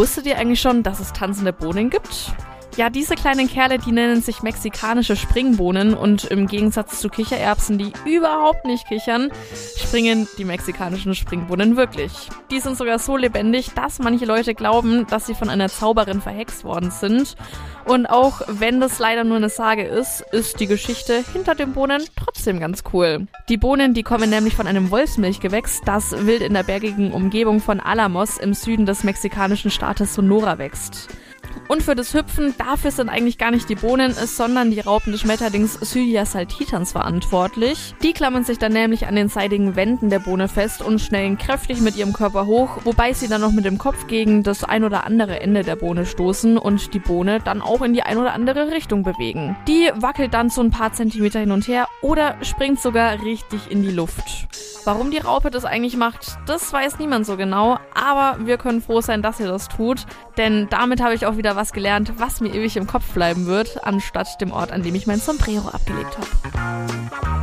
Wusstet ihr eigentlich schon, dass es tanzende Bohnen gibt? Ja, diese kleinen Kerle, die nennen sich mexikanische Springbohnen und im Gegensatz zu Kichererbsen, die überhaupt nicht kichern, springen die mexikanischen Springbohnen wirklich. Die sind sogar so lebendig, dass manche Leute glauben, dass sie von einer Zauberin verhext worden sind. Und auch wenn das leider nur eine Sage ist, ist die Geschichte hinter den Bohnen trotzdem ganz cool. Die Bohnen, die kommen nämlich von einem Wolfsmilchgewächs, das wild in der bergigen Umgebung von Alamos im Süden des mexikanischen Staates Sonora wächst. Und für das Hüpfen, dafür sind eigentlich gar nicht die Bohnen, sondern die Raupen des Schmetterlings Cydia saltitans verantwortlich. Die klammern sich dann nämlich an den seidigen Wänden der Bohne fest und schnellen kräftig mit ihrem Körper hoch, wobei sie dann noch mit dem Kopf gegen das ein oder andere Ende der Bohne stoßen und die Bohne dann auch in die ein oder andere Richtung bewegen. Die wackelt dann so ein paar Zentimeter hin und her oder springt sogar richtig in die Luft. Warum die Raupe das eigentlich macht, das weiß niemand so genau, aber wir können froh sein, dass sie das tut, denn damit habe ich auch wieder was gelernt, was mir ewig im Kopf bleiben wird, anstatt dem Ort, an dem ich mein Sombrero abgelegt habe.